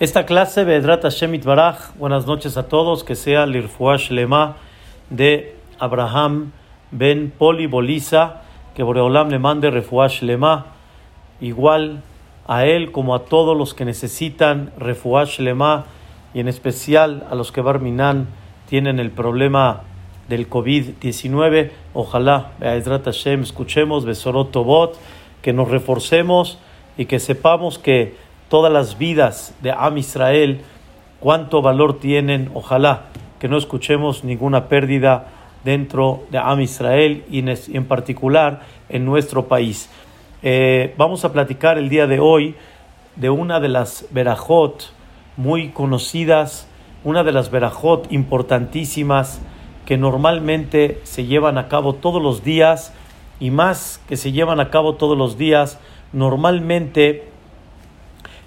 Esta clase, Bedrat Hashem Baraj, buenas noches a todos, que sea el Irfuash Lema de Abraham Ben Poli Boliza, que Boreolam le mande Refuash Lema, igual a él como a todos los que necesitan Refuash Lema, y en especial a los que Barminan tienen el problema del COVID-19. Ojalá, Bedrat Hashem, escuchemos Besorot Tobot, que nos reforcemos y que sepamos que todas las vidas de Am Israel, cuánto valor tienen. Ojalá que no escuchemos ninguna pérdida dentro de Am Israel y en particular en nuestro país. Eh, vamos a platicar el día de hoy de una de las verajot muy conocidas, una de las verajot importantísimas que normalmente se llevan a cabo todos los días y más que se llevan a cabo todos los días, normalmente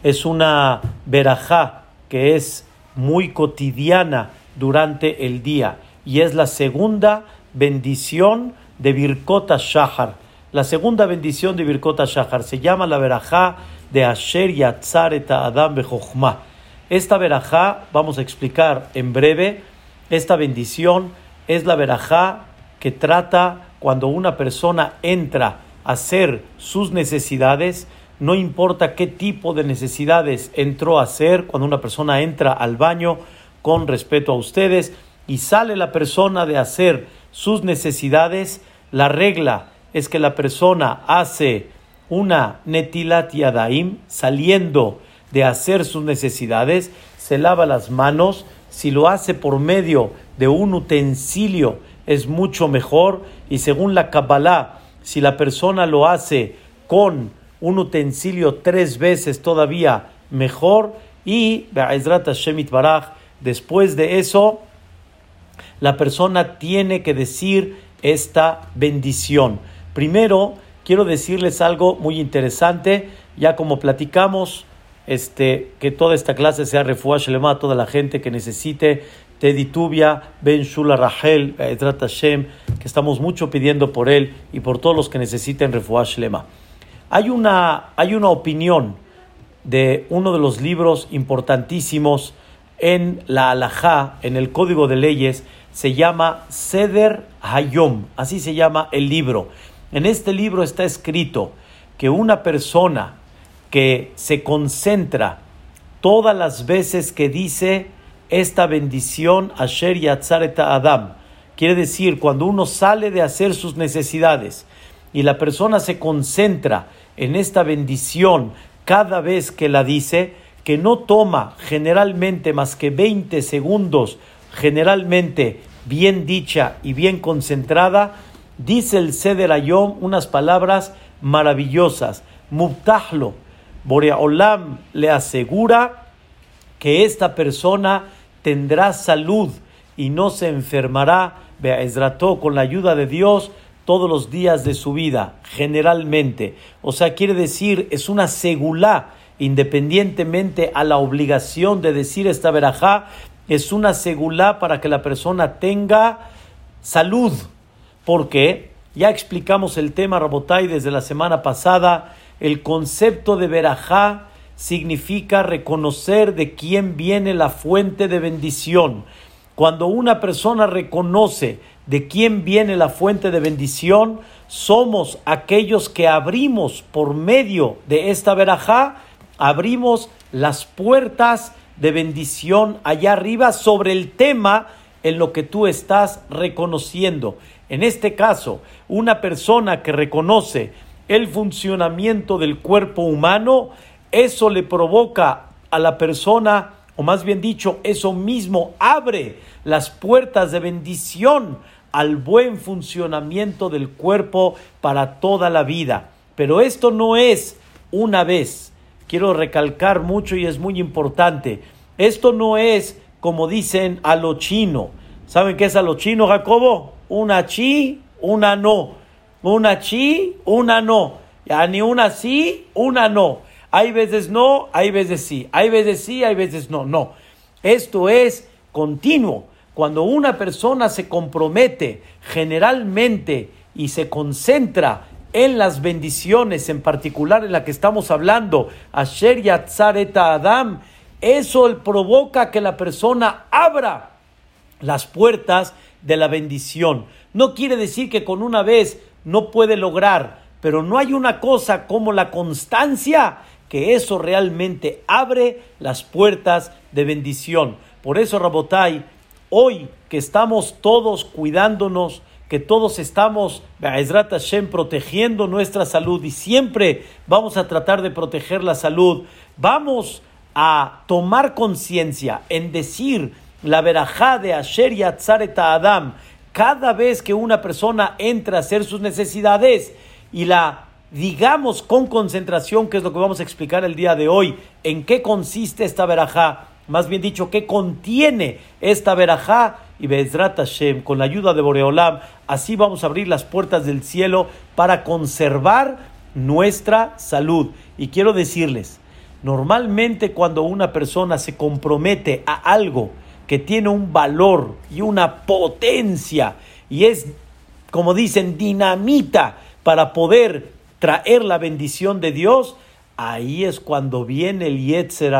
es una verajá que es muy cotidiana durante el día y es la segunda bendición de Birkota Shahar. La segunda bendición de Birkota Shahar se llama la verajá de Asher Yatzar et Adam Bejochma. Esta verajá, vamos a explicar en breve, esta bendición es la verajá que trata cuando una persona entra a hacer sus necesidades, no importa qué tipo de necesidades entró a hacer cuando una persona entra al baño con respeto a ustedes y sale la persona de hacer sus necesidades, la regla es que la persona hace una netilat yadaim saliendo de hacer sus necesidades, se lava las manos, si lo hace por medio de un utensilio es mucho mejor y según la Kabbalah, si la persona lo hace con un utensilio tres veces todavía mejor y después de eso la persona tiene que decir esta bendición. Primero quiero decirles algo muy interesante, ya como platicamos este, que toda esta clase sea refuash lema a toda la gente que necesite Teddy Tubia, Ben Shula Rahel, Hashem, que estamos mucho pidiendo por él y por todos los que necesiten refuash lema. Hay una, hay una opinión de uno de los libros importantísimos en la Alajá, en el Código de Leyes, se llama Seder Hayom, así se llama el libro. En este libro está escrito que una persona que se concentra todas las veces que dice esta bendición Asher Yatzareta Adam, quiere decir cuando uno sale de hacer sus necesidades y la persona se concentra en esta bendición cada vez que la dice, que no toma generalmente más que 20 segundos, generalmente bien dicha y bien concentrada, dice el Seder Ayom unas palabras maravillosas. Mubtahlo, Boreolam le asegura que esta persona tendrá salud y no se enfermará, Be'ezrató, con la ayuda de Dios, todos los días de su vida, generalmente. O sea, quiere decir, es una segulá, independientemente a la obligación de decir esta verajá, es una segulá para que la persona tenga salud. Porque ya explicamos el tema, Rabotai, desde la semana pasada. El concepto de verajá significa reconocer de quién viene la fuente de bendición. Cuando una persona reconoce de quién viene la fuente de bendición, somos aquellos que abrimos por medio de esta verajá, abrimos las puertas de bendición allá arriba sobre el tema en lo que tú estás reconociendo. En este caso, una persona que reconoce el funcionamiento del cuerpo humano, eso le provoca a la persona, o más bien dicho, eso mismo abre las puertas de bendición al buen funcionamiento del cuerpo para toda la vida. Pero esto no es una vez. Quiero recalcar mucho y es muy importante. Esto no es como dicen a lo chino. ¿Saben qué es a lo chino, Jacobo? Una chi, una no. Una chi, una no. Ya ni una sí, una no. Hay veces no, hay veces sí. Hay veces sí, hay veces no. No. Esto es continuo. Cuando una persona se compromete generalmente y se concentra en las bendiciones, en particular en la que estamos hablando, Asher Yatzar Adam, eso provoca que la persona abra las puertas de la bendición. No quiere decir que con una vez no puede lograr, pero no hay una cosa como la constancia que eso realmente abre las puertas de bendición. Por eso, Rabotai, hoy que estamos todos cuidándonos, que todos estamos, Hashem, protegiendo nuestra salud y siempre vamos a tratar de proteger la salud, vamos a tomar conciencia en decir la verajá de Asher Yatzareta Adam cada vez que una persona entra a hacer sus necesidades y la digamos con concentración, que es lo que vamos a explicar el día de hoy, en qué consiste esta verajá, más bien dicho, qué contiene esta verajá, y Bezrat Hashem, con la ayuda de Boreolam, así vamos a abrir las puertas del cielo para conservar nuestra salud. Y quiero decirles, normalmente cuando una persona se compromete a algo que tiene un valor y una potencia, y es, como dicen, dinamita para poder traer la bendición de Dios, ahí es cuando viene el Yetzer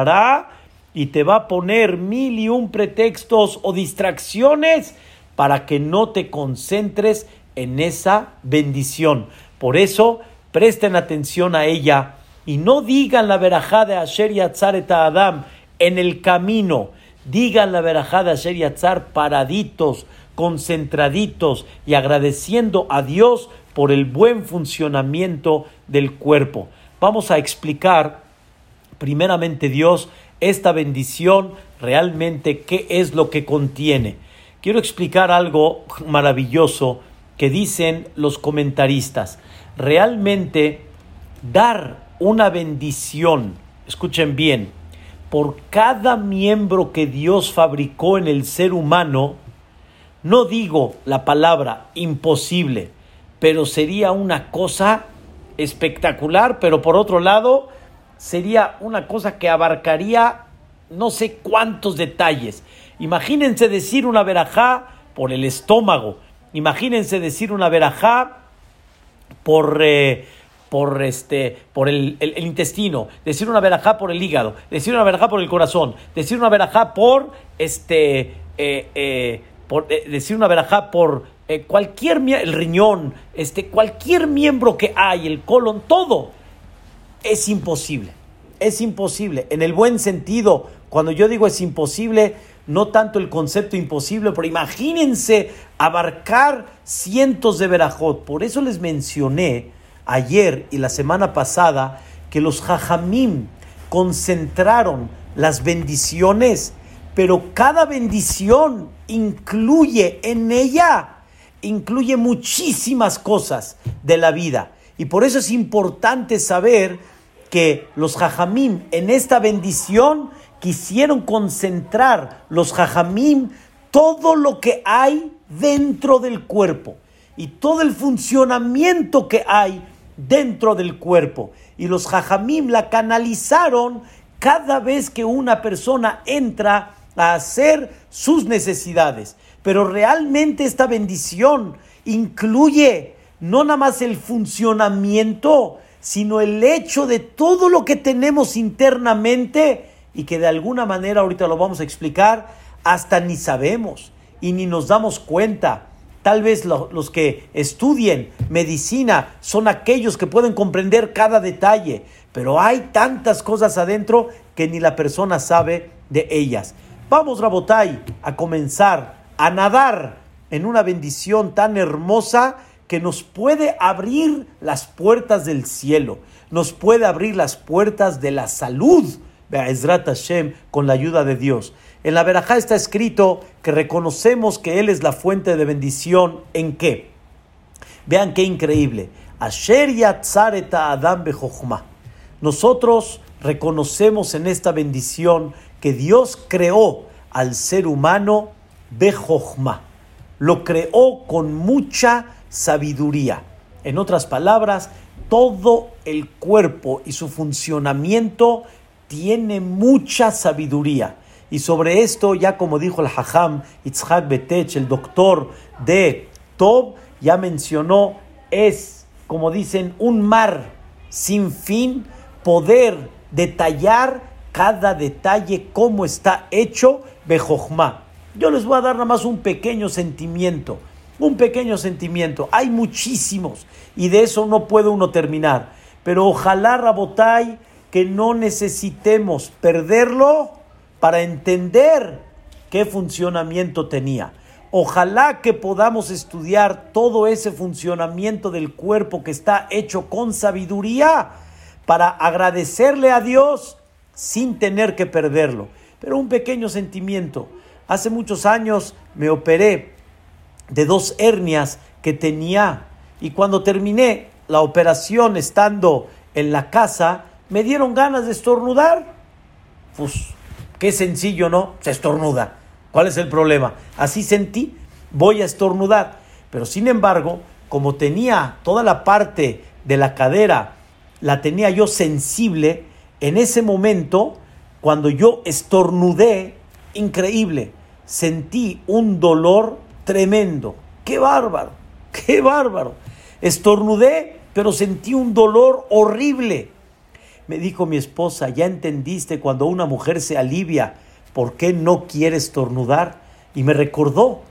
y te va a poner mil y un pretextos o distracciones para que no te concentres en esa bendición. Por eso, presten atención a ella y no digan la verajá de Asher Yatzar Adam en el camino. Digan la verajá de Asher Yatzar paraditos, concentraditos y agradeciendo a Dios por el buen funcionamiento del cuerpo. Vamos a explicar primeramente Dios esta bendición realmente qué es lo que contiene. Quiero explicar algo maravilloso que dicen los comentaristas. Realmente dar una bendición, escuchen bien, por cada miembro que Dios fabricó en el ser humano, no digo la palabra imposible, pero sería una cosa espectacular, pero por otro lado sería una cosa que abarcaría no sé cuántos detalles. Imagínense decir una verajá por el estómago, imagínense decir una verajá por, eh, por, este, por el, intestino, decir una verajá por el hígado, decir una verajá por el corazón, decir una verajá por, este, eh, eh, por decir una verajá por cualquier el riñón, este, cualquier miembro que hay, el colon, todo es imposible. Es imposible. En el buen sentido, cuando yo digo es imposible, no tanto el concepto imposible, pero imagínense abarcar cientos de verajot. Por eso les mencioné ayer y la semana pasada que los jajamim concentraron las bendiciones, pero cada bendición incluye en ella incluye muchísimas cosas de la vida. Y por eso es importante saber que los jajamim en esta bendición quisieron concentrar los jajamim todo lo que hay dentro del cuerpo y todo el funcionamiento que hay dentro del cuerpo. Y los jajamim la canalizaron cada vez que una persona entra a hacer sus necesidades. Pero realmente esta bendición incluye no nada más el funcionamiento, sino el hecho de todo lo que tenemos internamente y que de alguna manera, ahorita lo vamos a explicar, hasta ni sabemos y ni nos damos cuenta. Tal vez los que estudien medicina son aquellos que pueden comprender cada detalle, pero hay tantas cosas adentro que ni la persona sabe de ellas. Vamos, Rabotai, a comenzar a nadar en una bendición tan hermosa que nos puede abrir las puertas del cielo, nos puede abrir las puertas de la salud, Be'ezrat Hashem, con la ayuda de Dios. En la Berajá está escrito que reconocemos que Él es la fuente de bendición. ¿En qué? Vean qué increíble. Asher Adam Nosotros reconocemos en esta bendición que Dios creó al ser humano Bejochma. Lo creó con mucha sabiduría. En otras palabras, todo el cuerpo y su funcionamiento tiene mucha sabiduría. Y sobre esto, ya como dijo el Hajam Itzhak Betech, el doctor de Tob, ya mencionó, es, como dicen, un mar sin fin poder detallar cada detalle, cómo está hecho Bejojma. Yo les voy a dar nada más un pequeño sentimiento, un pequeño sentimiento. Hay muchísimos y de eso no puede uno terminar. Pero ojalá, Rabotai, que no necesitemos perderlo para entender qué funcionamiento tenía. Ojalá que podamos estudiar todo ese funcionamiento del cuerpo que está hecho con sabiduría para agradecerle a Dios sin tener que perderlo. Pero un pequeño sentimiento. Hace muchos años me operé de dos hernias que tenía y cuando terminé la operación estando en la casa, me dieron ganas de estornudar. Pues, qué sencillo, ¿no? Se estornuda. ¿Cuál es el problema? Así sentí, voy a estornudar. Pero sin embargo, como tenía toda la parte de la cadera, la tenía yo sensible, en ese momento, cuando yo estornudé, increíble, sentí un dolor tremendo. ¡Qué bárbaro! ¡Qué bárbaro! Estornudé, pero sentí un dolor horrible. Me dijo mi esposa, ¿ya entendiste cuando una mujer se alivia ¿por qué no quiere estornudar? Y me recordó,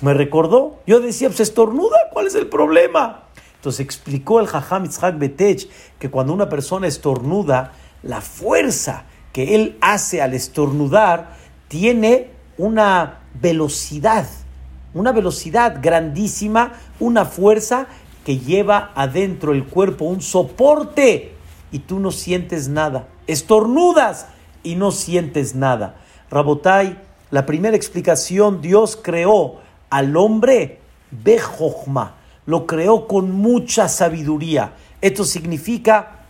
me recordó. Yo decía, pues estornuda, ¿cuál es el problema? Entonces explicó el Jajam Itzhak Betech que cuando una persona estornuda, la fuerza que él hace al estornudar tiene una velocidad, una velocidad grandísima, una fuerza que lleva adentro el cuerpo un soporte y tú no sientes nada. Estornudas y no sientes nada. Rabotai, la primera explicación, Dios creó al hombre Bejojma, lo creó con mucha sabiduría. Esto significa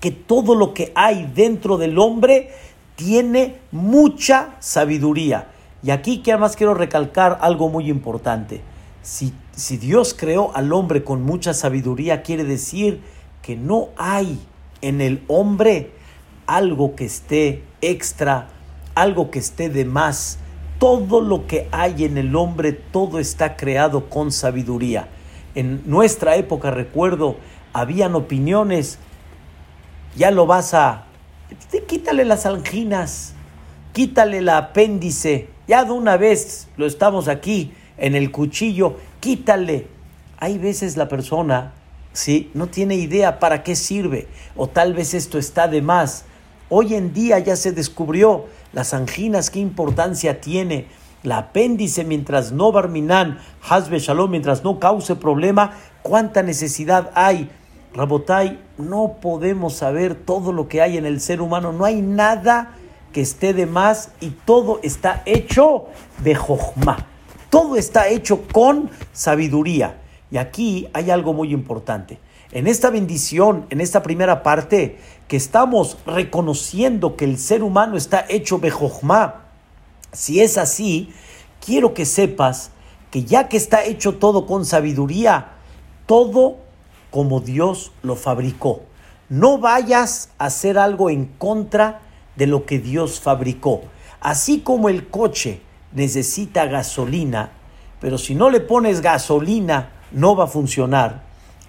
que todo lo que hay dentro del hombre tiene mucha sabiduría. Y aquí que además quiero recalcar algo muy importante. Si, Dios creó al hombre con mucha sabiduría, quiere decir que no hay en el hombre algo que esté extra algo que esté de más. Todo lo que hay en el hombre, todo está creado con sabiduría. En nuestra época, recuerdo, habían opiniones, ya lo vas a... Quítale las anginas, quítale el apéndice, ya de una vez lo estamos aquí en el cuchillo, quítale. Hay veces la persona, ¿sí? No tiene idea para qué sirve, o tal vez esto está de más. Hoy en día ya se descubrió las anginas, qué importancia tiene. La apéndice, mientras no barminan, hasbe shalom, mientras no cause problema, cuánta necesidad hay. Rabotai, no podemos saber todo lo que hay en el ser humano, no hay nada que esté de más y todo está hecho de jojma. Todo está hecho con sabiduría. Y aquí hay algo muy importante. En esta bendición, en esta primera parte, que estamos reconociendo que el ser humano está hecho bejojma, si es así, quiero que sepas que ya que está hecho todo con sabiduría, todo como Dios lo fabricó. No vayas a hacer algo en contra de lo que Dios fabricó. Así como el coche necesita gasolina, pero si no le pones gasolina no va a funcionar.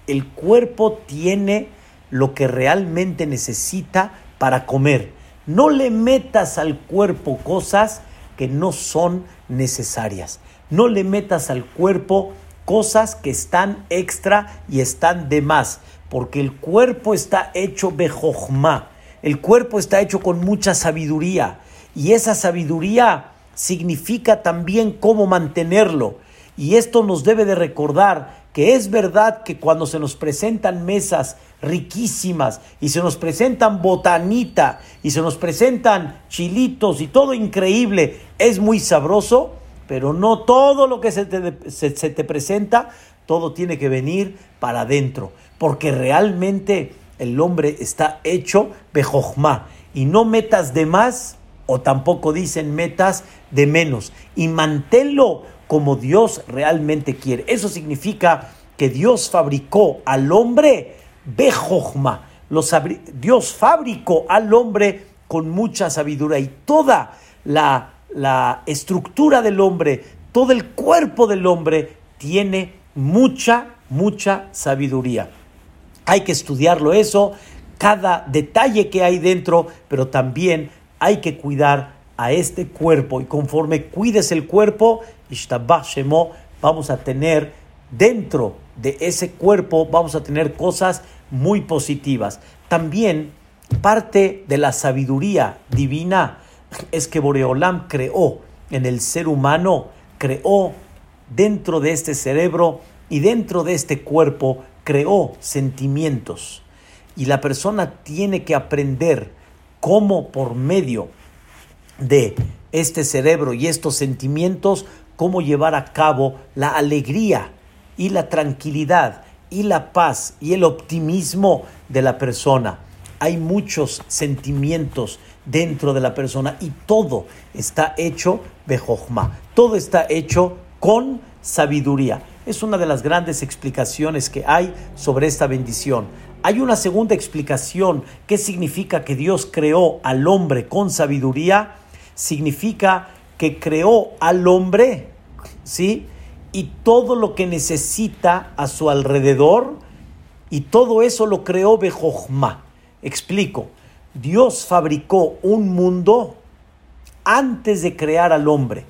El cuerpo tiene lo que realmente necesita para comer. No le metas al cuerpo cosas que no son necesarias. No le metas al cuerpo cosas que están extra y están de más, porque el cuerpo está hecho bejojma. El cuerpo está hecho con mucha sabiduría y esa sabiduría significa también cómo mantenerlo. Y esto nos debe de recordar que es verdad que cuando se nos presentan mesas riquísimas y se nos presentan botanita y se nos presentan chilitos y todo increíble, es muy sabroso, pero no todo lo que se te, se, te presenta, todo tiene que venir para adentro, porque realmente el hombre está hecho bejojma y no metas de más o tampoco dicen metas de menos y manténlo como Dios realmente quiere. Eso significa que Dios fabricó al hombre bejojma. Dios fabricó al hombre con mucha sabiduría y toda la, la estructura del hombre, todo el cuerpo del hombre tiene mucha, mucha sabiduría. Hay que estudiarlo eso, cada detalle que hay dentro, pero también hay que cuidar a este cuerpo y conforme cuides el cuerpo, vamos a tener dentro de ese cuerpo, vamos a tener cosas muy positivas. También parte de la sabiduría divina es que Boreolam creó en el ser humano, creó dentro de este cerebro y dentro de este cuerpo, creó sentimientos. Y la persona tiene que aprender cómo por medio de este cerebro y estos sentimientos, cómo llevar a cabo la alegría y la tranquilidad y la paz y el optimismo de la persona. Hay muchos sentimientos dentro de la persona y todo está hecho de todo está hecho con sabiduría. Es una de las grandes explicaciones que hay sobre esta bendición. Hay una segunda explicación. ¿Qué significa que Dios creó al hombre con sabiduría? Significa que creó al hombre, ¿sí? Y todo lo que necesita a su alrededor, y todo eso lo creó Bejochma. Explico. Dios fabricó un mundo antes de crear al hombre,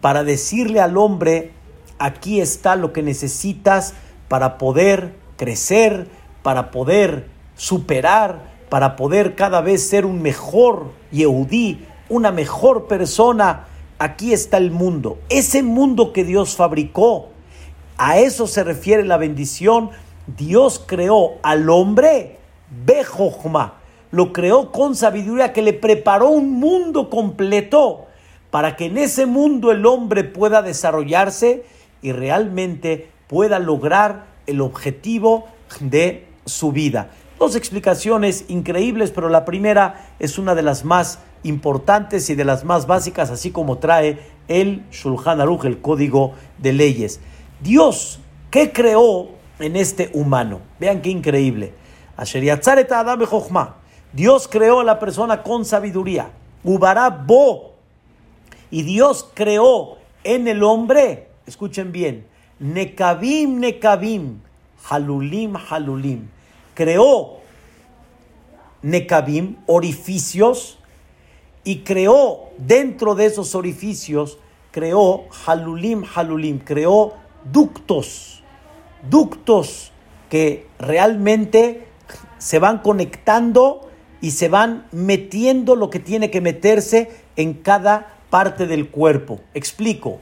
para decirle al hombre, aquí está lo que necesitas para poder crecer, para poder superar, para poder cada vez ser un mejor Yehudí, una mejor persona. Aquí está el mundo, ese mundo que Dios fabricó. A eso se refiere la bendición. Dios creó al hombre Bejochma, lo creó con sabiduría que le preparó un mundo completo para que en ese mundo el hombre pueda desarrollarse y realmente pueda lograr el objetivo de su vida. Dos explicaciones increíbles, pero la primera es una de las más importantes y de las más básicas, así como trae el Shulchan Aruch, el código de leyes. Dios, ¿qué creó en este humano? Vean qué increíble. Dios creó a la persona con sabiduría. Ubará bo. Y Dios creó en el hombre escuchen bien, Nekabim, Nekabim, Halulim, Halulim. Creó Nekabim, orificios, y creó dentro de esos orificios, creó Halulim, Halulim, creó ductos, ductos que realmente se van conectando y se van metiendo lo que tiene que meterse en cada parte del cuerpo. Explico.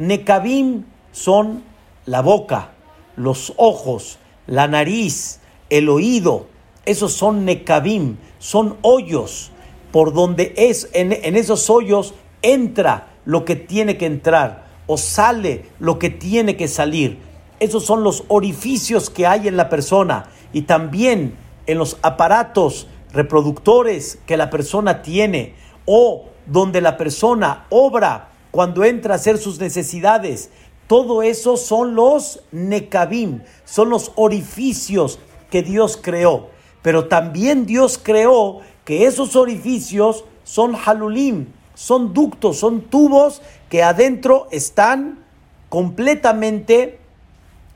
Nekabim son la boca, los ojos, la nariz, el oído. Esos son Nekabim, son hoyos por donde es, en, en esos hoyos entra lo que tiene que entrar o sale lo que tiene que salir. Esos son los orificios que hay en la persona y también en los aparatos reproductores que la persona tiene o donde la persona obra cuando entra a hacer sus necesidades. Todo eso son los nekabim, son los orificios que Dios creó. Pero también Dios creó que esos orificios son halulim, son ductos, son tubos que adentro están completamente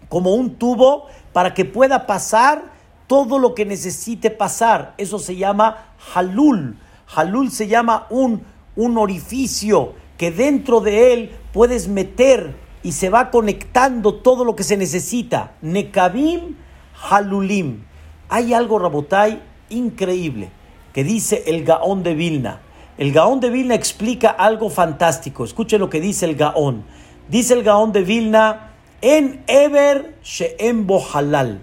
como un tubo para que pueda pasar todo lo que necesite pasar. Eso se llama halul. Halul se llama un, un orificio que dentro de él puedes meter y se va conectando todo lo que se necesita. Nekabim Halulim. Hay algo, Rabotai, increíble que dice el Gaón de Vilna. El Gaón de Vilna explica algo fantástico. Escuche lo que dice el Gaón. Dice el Gaón de Vilna, en Eber Sheem Halal.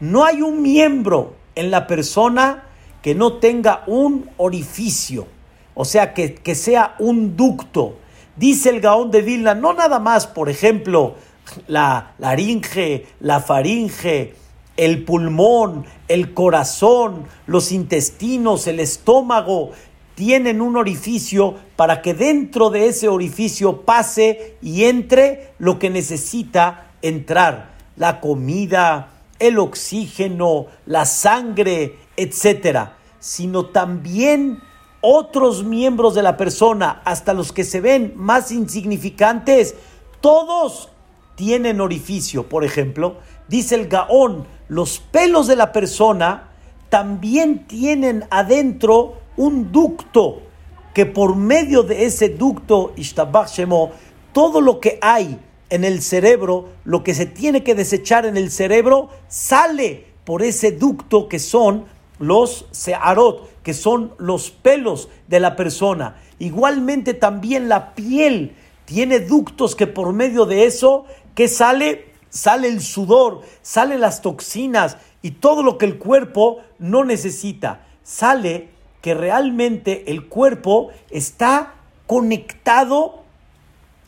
No hay un miembro en la persona que no tenga un orificio o sea, que, sea un ducto. Dice el Gaón de Vilna, no nada más, por ejemplo, la laringe, la faringe, el pulmón, el corazón, los intestinos, el estómago, tienen un orificio para que dentro de ese orificio pase y entre lo que necesita entrar, la comida, el oxígeno, la sangre, etcétera, sino también otros miembros de la persona, hasta los que se ven más insignificantes, todos tienen orificio. Por ejemplo, dice el Gaón, los pelos de la persona también tienen adentro un ducto. que por medio de ese ducto, Ishtabach Shemo, todo lo que hay en el cerebro, lo que se tiene que desechar en el cerebro, sale por ese ducto que son los searot, que son los pelos de la persona. Igualmente también la piel tiene ductos que por medio de eso, que sale? Sale el sudor, salen las toxinas y todo lo que el cuerpo no necesita. Sale que realmente el cuerpo está conectado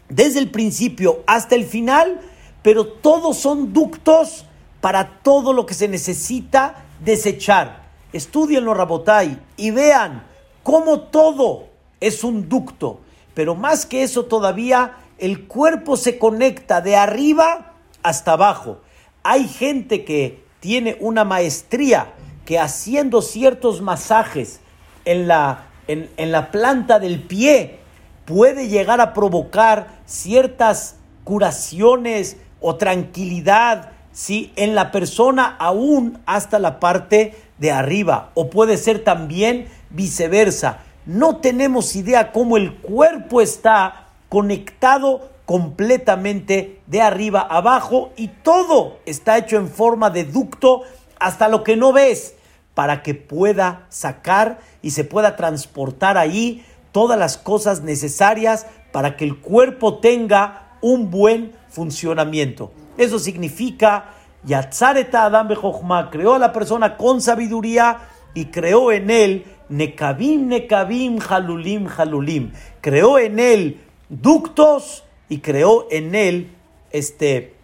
desde el principio hasta el final, pero todos son ductos para todo lo que se necesita desechar. Estudienlo, Rabotai, y vean cómo todo es un ducto. Pero más que eso todavía, el cuerpo se conecta de arriba hasta abajo. Hay gente que tiene una maestría que haciendo ciertos masajes en la, en, en la planta del pie puede llegar a provocar ciertas curaciones o tranquilidad ¿sí? en la persona aún hasta la parte de arriba o puede ser también viceversa. No tenemos idea cómo el cuerpo está conectado completamente de arriba abajo y todo está hecho en forma de ducto hasta lo que no ves para que pueda sacar y se pueda transportar ahí todas las cosas necesarias para que el cuerpo tenga un buen funcionamiento. Eso significa Yatzareta Adam Bejochma creó a la persona con sabiduría y creó en él Nekabim, Nekabim, Halulim, Halulim. Creó en él ductos y creó en él este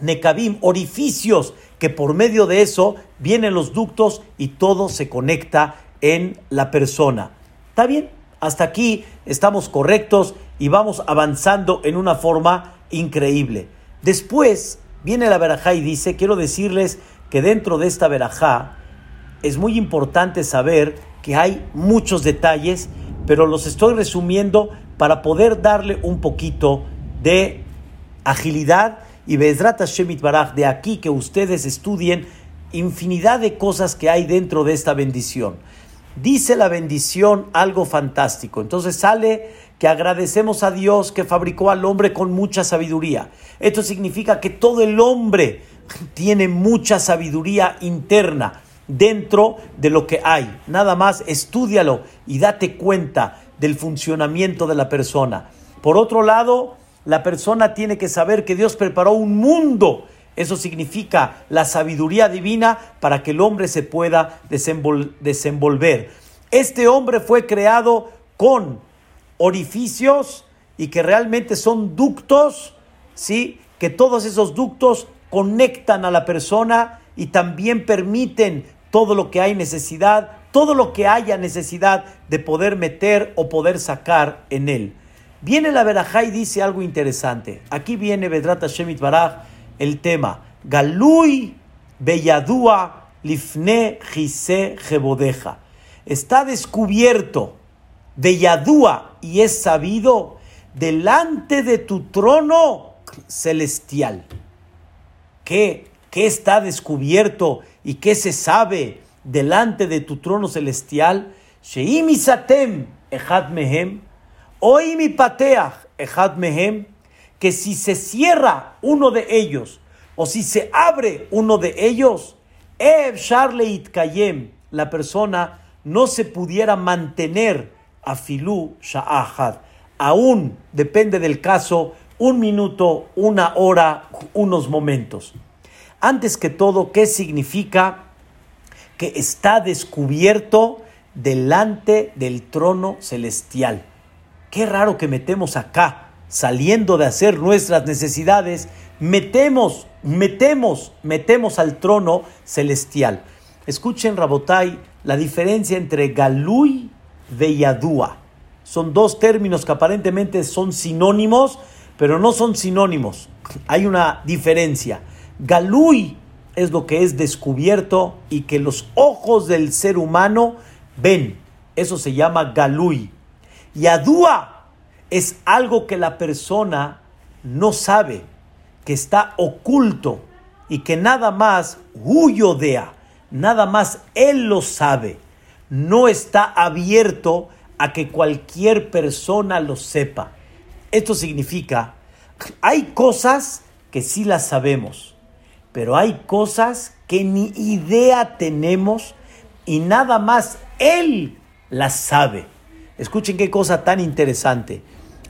Nekabim, orificios, que por medio de eso vienen los ductos y todo se conecta en la persona. ¿Está bien? Hasta aquí estamos correctos y vamos avanzando en una forma increíble. Después viene la verajá y dice, quiero decirles que dentro de esta verajá es muy importante saber que hay muchos detalles, pero los estoy resumiendo para poder darle un poquito de agilidad y Bezrat Shemit Baraj, de aquí que ustedes estudien infinidad de cosas que hay dentro de esta bendición. Dice la bendición algo fantástico. Entonces sale que agradecemos a Dios que fabricó al hombre con mucha sabiduría. Esto significa que todo el hombre tiene mucha sabiduría interna dentro de lo que hay. Nada más estudialo y date cuenta del funcionamiento de la persona. Por otro lado, la persona tiene que saber que Dios preparó un mundo. Eso significa la sabiduría divina para que el hombre se pueda desenvolver. Este hombre fue creado con orificios y que realmente son ductos, ¿sí? Que todos esos ductos conectan a la persona y también permiten todo lo que hay necesidad, todo lo que haya necesidad de poder meter o poder sacar en él. Viene la Berajá y dice algo interesante. Aquí viene Vedrata Shemit Baraj el tema. Galui Beyadua Lifne Jise Jebodeja. Está descubierto de Yadúa y es sabido delante de tu trono celestial. ¿Qué, qué está descubierto y qué se sabe delante de tu trono celestial? Sheimi satem echad mehem, mi pateach echad mehem, que si se cierra uno de ellos o si se abre uno de ellos, ev la persona no se pudiera mantener afilú sha'ahad. Aún depende del caso, un minuto, una hora, unos momentos. Antes que todo, ¿qué significa que está descubierto delante del trono celestial? Qué raro que metemos acá, saliendo de hacer nuestras necesidades, metemos, metemos, metemos al trono celestial. Escuchen, Rabotai, la diferencia entre Galui Veyadúa. Son dos términos que aparentemente son sinónimos, pero no son sinónimos. Hay una diferencia. Galui es lo que es descubierto y que los ojos del ser humano ven. Eso se llama Galui. Yadúa es algo que la persona no sabe, que está oculto y que nada más huyodea, nada más él lo sabe no está abierto a que cualquier persona lo sepa. Esto significa, hay cosas que sí las sabemos, pero hay cosas que ni idea tenemos y nada más Él las sabe. Escuchen qué cosa tan interesante.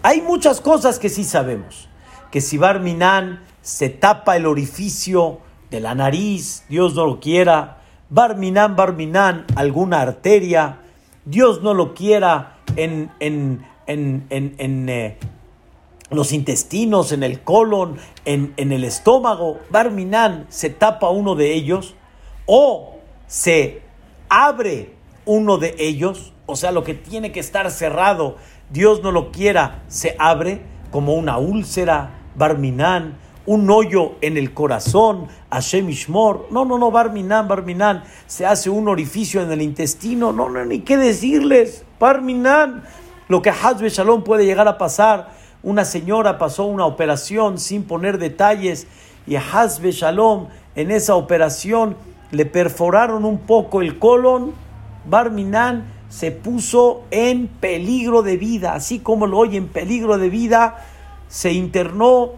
Hay muchas cosas que sí sabemos. Que si Barminan se tapa el orificio de la nariz, Dios no lo quiera. Barminan, Barminan, alguna arteria, Dios no lo quiera en, en, en, en eh, los intestinos, en el colon, en, el estómago. Barminan se tapa uno de ellos o se abre uno de ellos, o sea, lo que tiene que estar cerrado, Dios no lo quiera, se abre como una úlcera, barminán, un hoyo en el corazón, Hashem Ishmor. No, no, no, barminán, barminán, se hace un orificio en el intestino, no, no, ni qué decirles, barminán. Lo que Hazbe Shalom puede llegar a pasar, una señora pasó una operación sin poner detalles y Hazbe Shalom en esa operación le perforaron un poco el colon, Barminan se puso en peligro de vida, así como lo oye, en peligro de vida, se internó,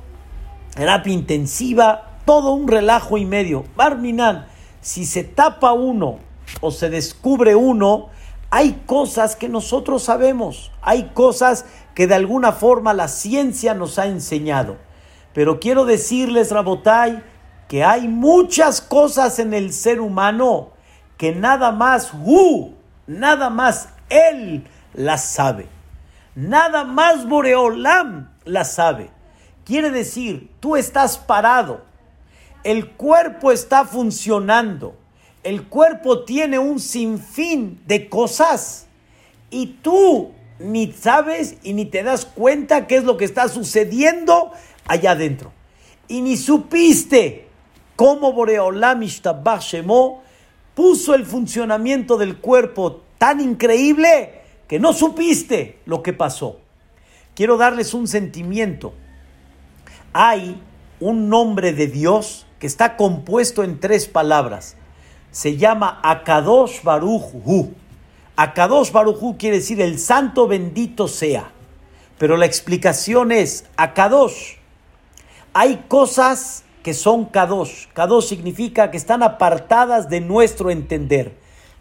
terapia intensiva, todo un relajo y medio. Barminan, si se tapa uno o se descubre uno, hay cosas que nosotros sabemos, hay cosas que de alguna forma la ciencia nos ha enseñado. Pero quiero decirles, Rabotai, que hay muchas cosas en el ser humano que nada más Hu, nada más Él las sabe. Nada más Boreolam las sabe. Quiere decir, tú estás parado, el cuerpo está funcionando, el cuerpo tiene un sinfín de cosas y tú ni sabes y ni te das cuenta qué es lo que está sucediendo allá adentro. Y ni supiste cómo Boreolam Ishtabach Shemo puso el funcionamiento del cuerpo tan increíble que no supiste lo que pasó. Quiero darles un sentimiento. Hay un nombre de Dios que está compuesto en tres palabras. Se llama Akadosh Baruch Hu. Akadosh Baruch Hu quiere decir el santo bendito sea. Pero la explicación es Akadosh. Hay cosas que son Kadosh. Kadosh significa que están apartadas de nuestro entender.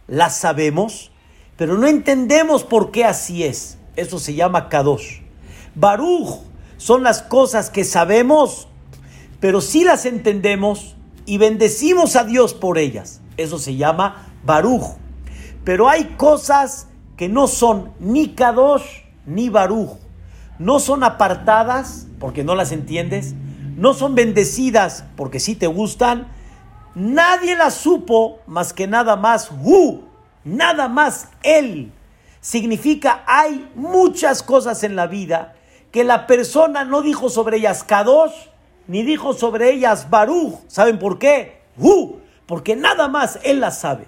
Las sabemos, pero no entendemos por qué así es. Eso se llama Kadosh. Baruch son las cosas que sabemos, pero sí las entendemos y bendecimos a Dios por ellas. Eso se llama Baruch. Pero hay cosas que no son ni Kadosh ni Baruch. No son apartadas porque no las entiendes no son bendecidas porque sí te gustan, nadie las supo más que nada más Hu, nada más Él. Significa hay muchas cosas en la vida que la persona no dijo sobre ellas Kadosh, ni dijo sobre ellas Baruch. ¿Saben por qué? Hu, porque nada más Él las sabe.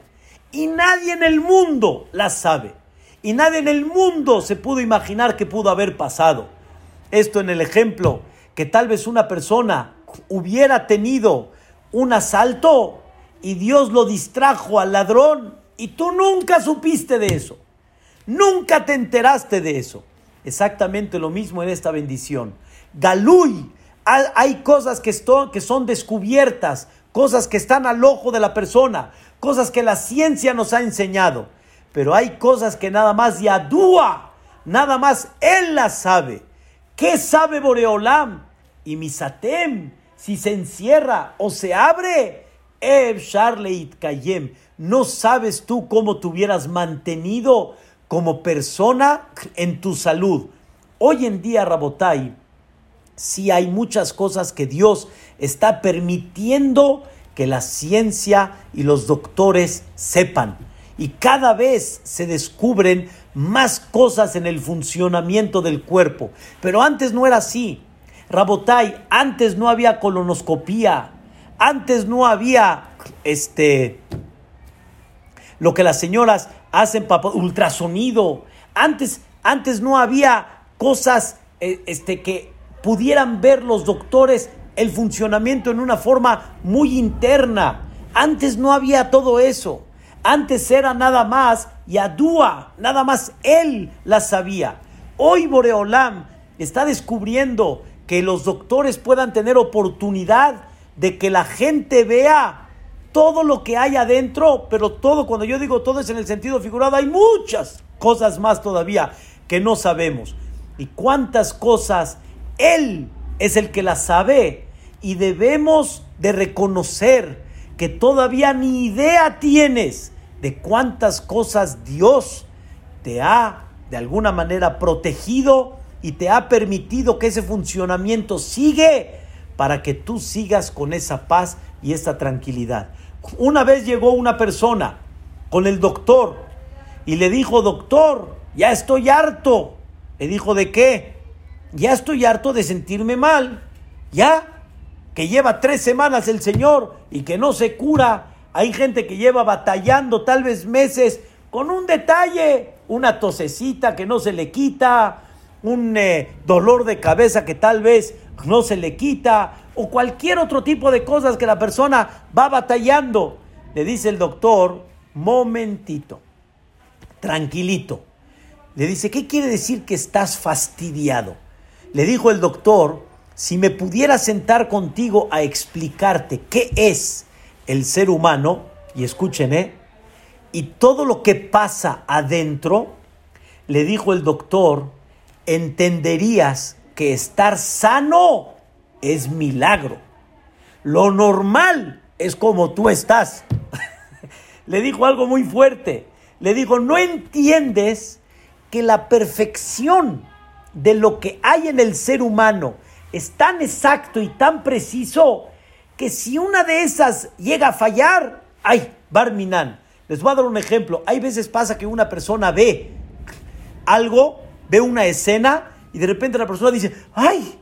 Y nadie en el mundo las sabe. Y nadie en el mundo se pudo imaginar que pudo haber pasado. Esto en el ejemplo que tal vez una persona hubiera tenido un asalto y Dios lo distrajo al ladrón y tú nunca supiste de eso. Nunca te enteraste de eso. Exactamente lo mismo en esta bendición. Galuy, hay cosas que, son descubiertas, cosas que están al ojo de la persona, cosas que la ciencia nos ha enseñado. Pero hay cosas que nada más Yadúa, nada más Él las sabe. ¿Qué sabe Boreolam? y misatem, si se encierra o se abre, Ev Charleit Kayem, no sabes tú cómo te hubieras mantenido como persona en tu salud. Hoy en día, Rabotai, sí hay muchas cosas que Dios está permitiendo que la ciencia y los doctores sepan. Y cada vez se descubren más cosas en el funcionamiento del cuerpo. Pero antes no era así. Rabotai, antes no había colonoscopía, antes no había este lo que las señoras hacen para ultrasonido, antes, antes no había cosas eh, este, que pudieran ver los doctores el funcionamiento en una forma muy interna. Antes no había todo eso. Antes era nada más y Adúa, nada más él la sabía. Hoy Boreolam está descubriendo que los doctores puedan tener oportunidad de que la gente vea todo lo que hay adentro, pero todo, cuando yo digo todo es en el sentido figurado, hay muchas cosas más todavía que no sabemos. Y cuántas cosas Él es el que las sabe y debemos de reconocer que todavía ni idea tienes de cuántas cosas Dios te ha de alguna manera protegido y te ha permitido que ese funcionamiento sigue para que tú sigas con esa paz y esa tranquilidad. Una vez llegó una persona con el doctor y le dijo, doctor, ya estoy harto. Le dijo, ¿de qué? Ya estoy harto de sentirme mal. Ya, que lleva tres semanas el Señor y que no se cura. Hay gente que lleva batallando tal vez meses con un detalle, una tosecita que no se le quita, un eh, dolor de cabeza que tal vez no se le quita, o cualquier otro tipo de cosas que la persona va batallando. Le dice el doctor, momentito, tranquilito. Le dice, ¿qué quiere decir que estás fastidiado? Le dijo el doctor, si me pudiera sentar contigo a explicarte qué es el ser humano, y escuchen, ¿eh? Y todo lo que pasa adentro, le dijo el doctor, entenderías que estar sano es milagro. Lo normal es como tú estás. Le dijo algo muy fuerte. Le dijo, no entiendes que la perfección de lo que hay en el ser humano es tan exacto y tan preciso que si una de esas llega a fallar, ay, Barminan. Les voy a dar un ejemplo. Hay veces pasa que una persona ve algo, ve una escena y de repente la persona dice, ay,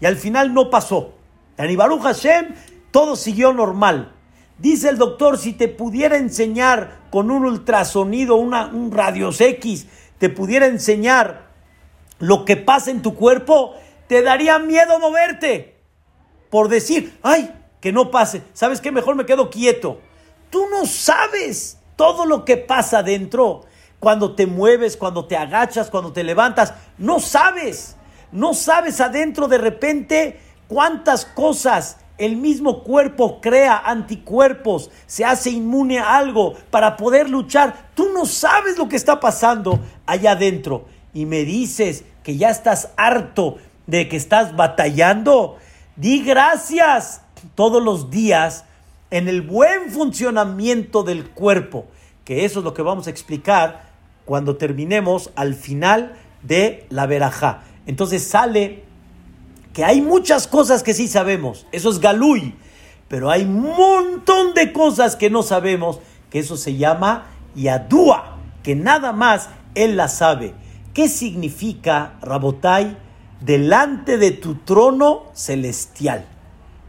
y al final no pasó. En Ibaruj Hashem todo siguió normal. Dice el doctor, si te pudiera enseñar con un ultrasonido, una, un radios X, te pudiera enseñar lo que pasa en tu cuerpo, te daría miedo moverte. Por decir, ay, que no pase. ¿Sabes qué? Mejor me quedo quieto. Tú no sabes todo lo que pasa dentro. Cuando te mueves, cuando te agachas, cuando te levantas. No sabes. No sabes adentro de repente cuántas cosas el mismo cuerpo crea anticuerpos, se hace inmune a algo para poder luchar. Tú no sabes lo que está pasando allá adentro. Y me dices que ya estás harto de que estás batallando. Di gracias todos los días en el buen funcionamiento del cuerpo, que eso es lo que vamos a explicar cuando terminemos al final de la verajá. Entonces sale que hay muchas cosas que sí sabemos, eso es galui, pero hay un montón de cosas que no sabemos, que eso se llama yadúa, que nada más él la sabe. ¿Qué significa, Rabotai, delante de tu trono celestial?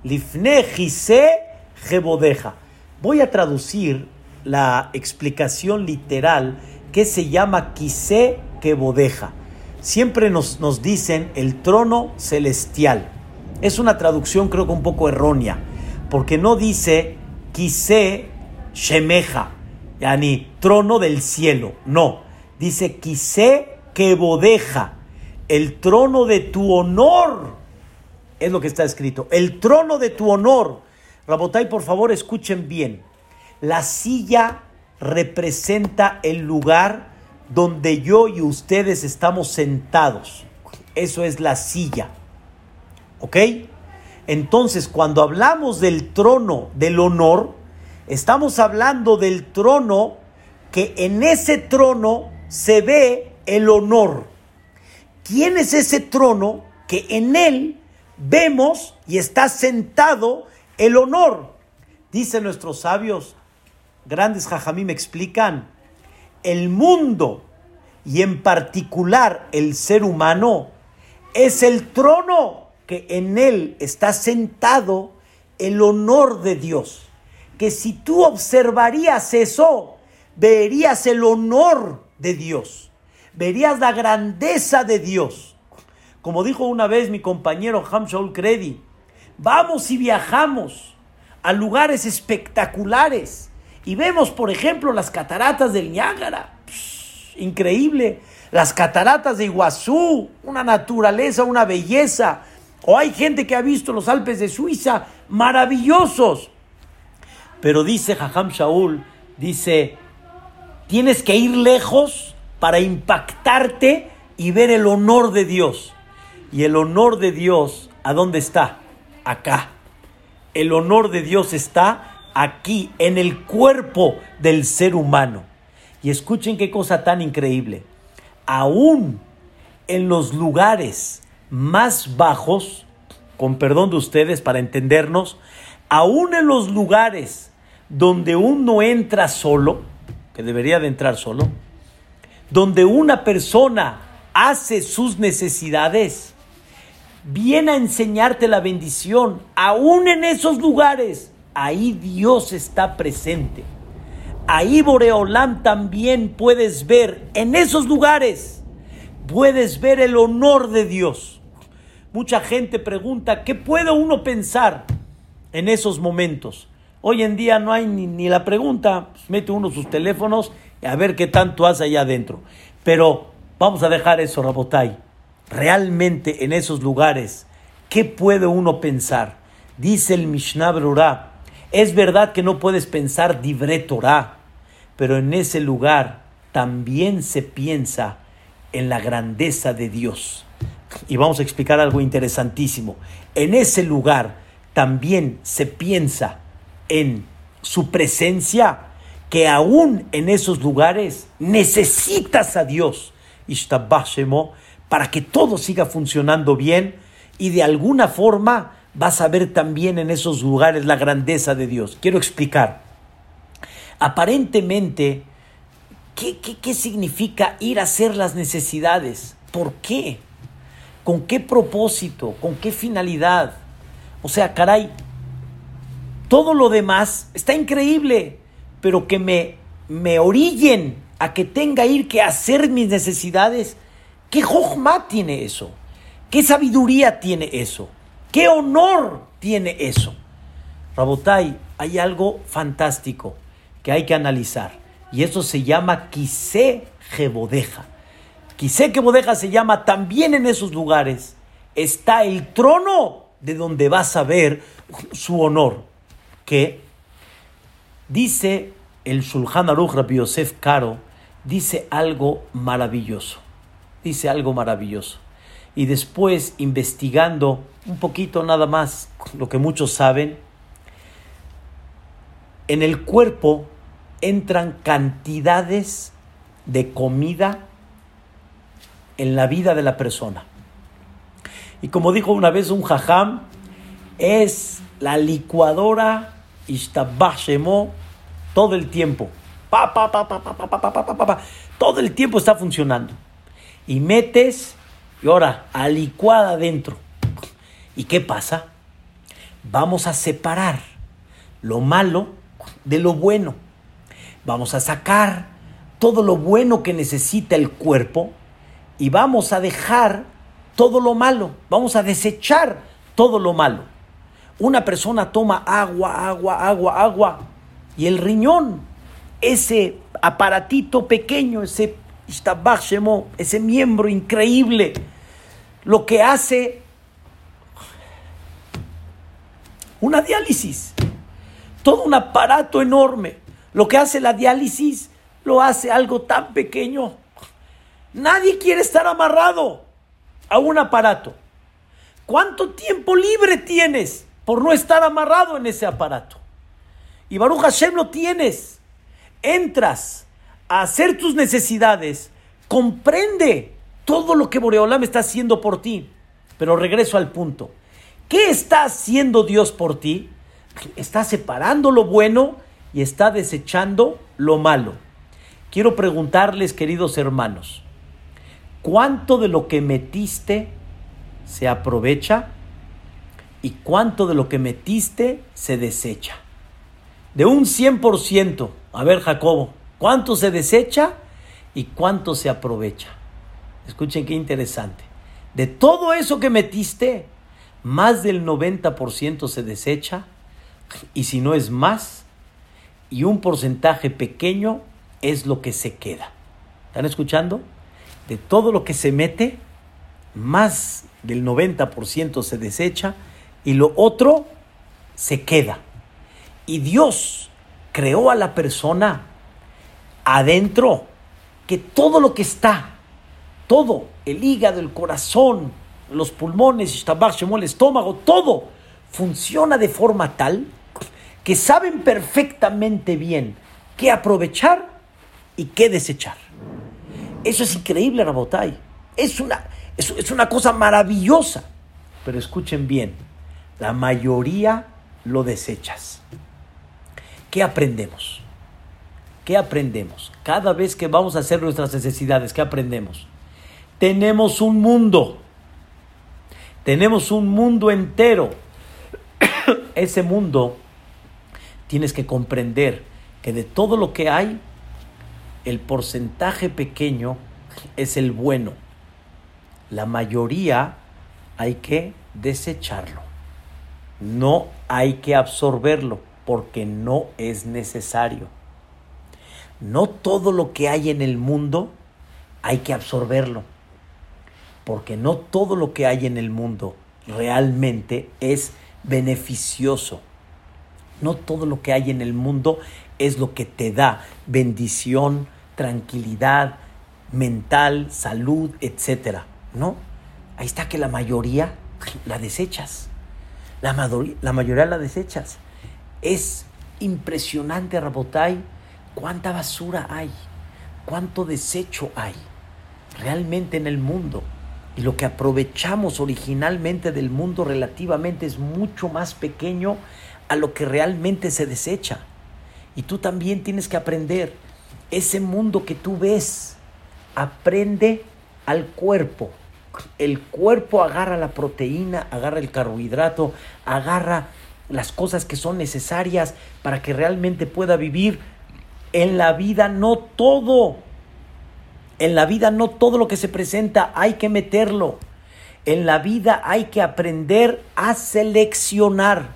Lifne Gise Jebodeja. Voy a traducir la explicación literal que se llama Quise Jebodeja siempre nos, nos dicen el trono celestial. Es una traducción creo que un poco errónea, porque no dice quise shemeja, yani trono del cielo, no, dice quise bodeja, el trono de tu honor, es lo que está escrito, el trono de tu honor. Rabotay, por favor, escuchen bien. La silla representa el lugar donde yo y ustedes estamos sentados. Eso es la silla. ¿Ok? Entonces, cuando hablamos del trono del honor, estamos hablando del trono que en ese trono se ve el honor. ¿Quién es ese trono que en él vemos y está sentado el honor? Dicen nuestros sabios, grandes jajamí me explican, el mundo y en particular el ser humano es el trono que en él está sentado el honor de Dios. Que si tú observarías eso, verías el honor de Dios, verías la grandeza de Dios. Como dijo una vez mi compañero Hamshaul Credi, vamos y viajamos a lugares espectaculares y vemos, por ejemplo, las cataratas del Niágara. increíble. Las cataratas de Iguazú, una naturaleza, una belleza. O hay gente que ha visto los Alpes de Suiza, maravillosos. Pero dice Jajam Shaul, dice, tienes que ir lejos para impactarte y ver el honor de Dios. Y el honor de Dios, ¿a dónde está? Acá. El honor de Dios está aquí, en el cuerpo del ser humano. Y escuchen qué cosa tan increíble. Aún en los lugares más bajos, con perdón de ustedes para entendernos, aún en los lugares donde uno entra solo, que debería de entrar solo, donde una persona hace sus necesidades, viene a enseñarte la bendición, aún en esos lugares, ahí Dios está presente. Ahí Boreolam también puedes ver, en esos lugares, puedes ver el honor de Dios. Mucha gente pregunta, ¿qué puede uno pensar en esos momentos? Hoy en día no hay ni, la pregunta, pues, mete uno sus teléfonos y a ver qué tanto hace allá adentro. Pero vamos a dejar eso, Rabotai. Realmente en esos lugares, ¿qué puede uno pensar? Dice el Mishnah Brurah, es verdad que no puedes pensar dibre Torah, pero en ese lugar también se piensa en la grandeza de Dios. Y vamos a explicar algo interesantísimo. En ese lugar también se piensa en su presencia, que aún en esos lugares necesitas a Dios, para que todo siga funcionando bien y de alguna forma vas a ver también en esos lugares la grandeza de Dios. Quiero explicar. Aparentemente, ¿qué, qué, significa ir a hacer las necesidades? ¿Por qué? ¿Con qué propósito? ¿Con qué finalidad? O sea, caray, todo lo demás está increíble, pero que me, me orillen a que tenga ir que hacer mis necesidades. ¿Qué jojma tiene eso? ¿Qué sabiduría tiene eso? ¿Qué honor tiene eso? Rabotai, hay algo fantástico que hay que analizar. Y eso se llama Quise Jebodeja. Quise Jebodeja se llama también en esos lugares. Está el trono de donde vas a ver su honor. Que dice el Shulchan Aruch Yosef Karo, dice algo maravilloso. Dice algo maravilloso y después investigando un poquito nada más lo que muchos saben, en el cuerpo entran cantidades de comida en la vida de la persona. Y como dijo una vez un jajam, es la licuadora Ishtabashemo todo el tiempo. Pa, pa, pa, todo el tiempo está funcionando. Y metes y ahora, a licuar adentro. ¿Y qué pasa? Vamos a separar lo malo de lo bueno. Vamos a sacar todo lo bueno que necesita el cuerpo y vamos a dejar todo lo malo. Vamos a desechar todo lo malo. Una persona toma agua, agua, agua, agua y el riñón, ese aparatito pequeño, ese ese miembro increíble, lo que hace una diálisis, todo un aparato enorme. Lo que hace la diálisis lo hace algo tan pequeño. Nadie quiere estar amarrado a un aparato. ¿Cuánto tiempo libre tienes por no estar amarrado en ese aparato? Y Baruch Hashem lo tienes. Entras a hacer tus necesidades, comprende todo lo que Boreolam está haciendo por ti. Pero regreso al punto. ¿Qué está haciendo Dios por ti? Está separando lo bueno y está desechando lo malo. Quiero preguntarles, queridos hermanos, ¿cuánto de lo que metiste se aprovecha y cuánto de lo que metiste se desecha? De un 100%, a ver Jacobo, cuánto se desecha y cuánto se aprovecha. Escuchen qué interesante. De todo eso que metiste, más del 90% se desecha y si no es más, y un porcentaje pequeño es lo que se queda. ¿Están escuchando? De todo lo que se mete, más del 90% se desecha y lo otro se queda. Y Dios creó a la persona adentro que todo lo que está, todo, el hígado, el corazón, los pulmones, el estómago, todo funciona de forma tal que saben perfectamente bien qué aprovechar y qué desechar. Eso es increíble, Rabotai. Es una, es, una cosa maravillosa. Pero escuchen bien, la mayoría lo desechas. ¿Qué aprendemos? ¿Qué aprendemos? Cada vez que vamos a hacer nuestras necesidades, ¿qué aprendemos? Tenemos un mundo. Tenemos un mundo entero. Ese mundo tienes que comprender que de todo lo que hay, el porcentaje pequeño es el bueno. La mayoría hay que desecharlo. No hay que absorberlo porque no es necesario. No todo lo que hay en el mundo hay que absorberlo. Porque no todo lo que hay en el mundo realmente es beneficioso. No todo lo que hay en el mundo es lo que te da bendición, tranquilidad mental, salud, etc. No, ahí está que la mayoría la desechas. La, la mayoría la desechas. Es impresionante, Rabotai, cuánta basura hay, cuánto desecho hay realmente en el mundo. Y lo que aprovechamos originalmente del mundo relativamente es mucho más pequeño a lo que realmente se desecha. Y tú también tienes que aprender ese mundo que tú ves. Aprende al cuerpo. El cuerpo agarra la proteína, agarra el carbohidrato, agarra las cosas que son necesarias para que realmente pueda vivir. En la vida no todo. En la vida no todo lo que se presenta hay que meterlo. En la vida hay que aprender a seleccionar.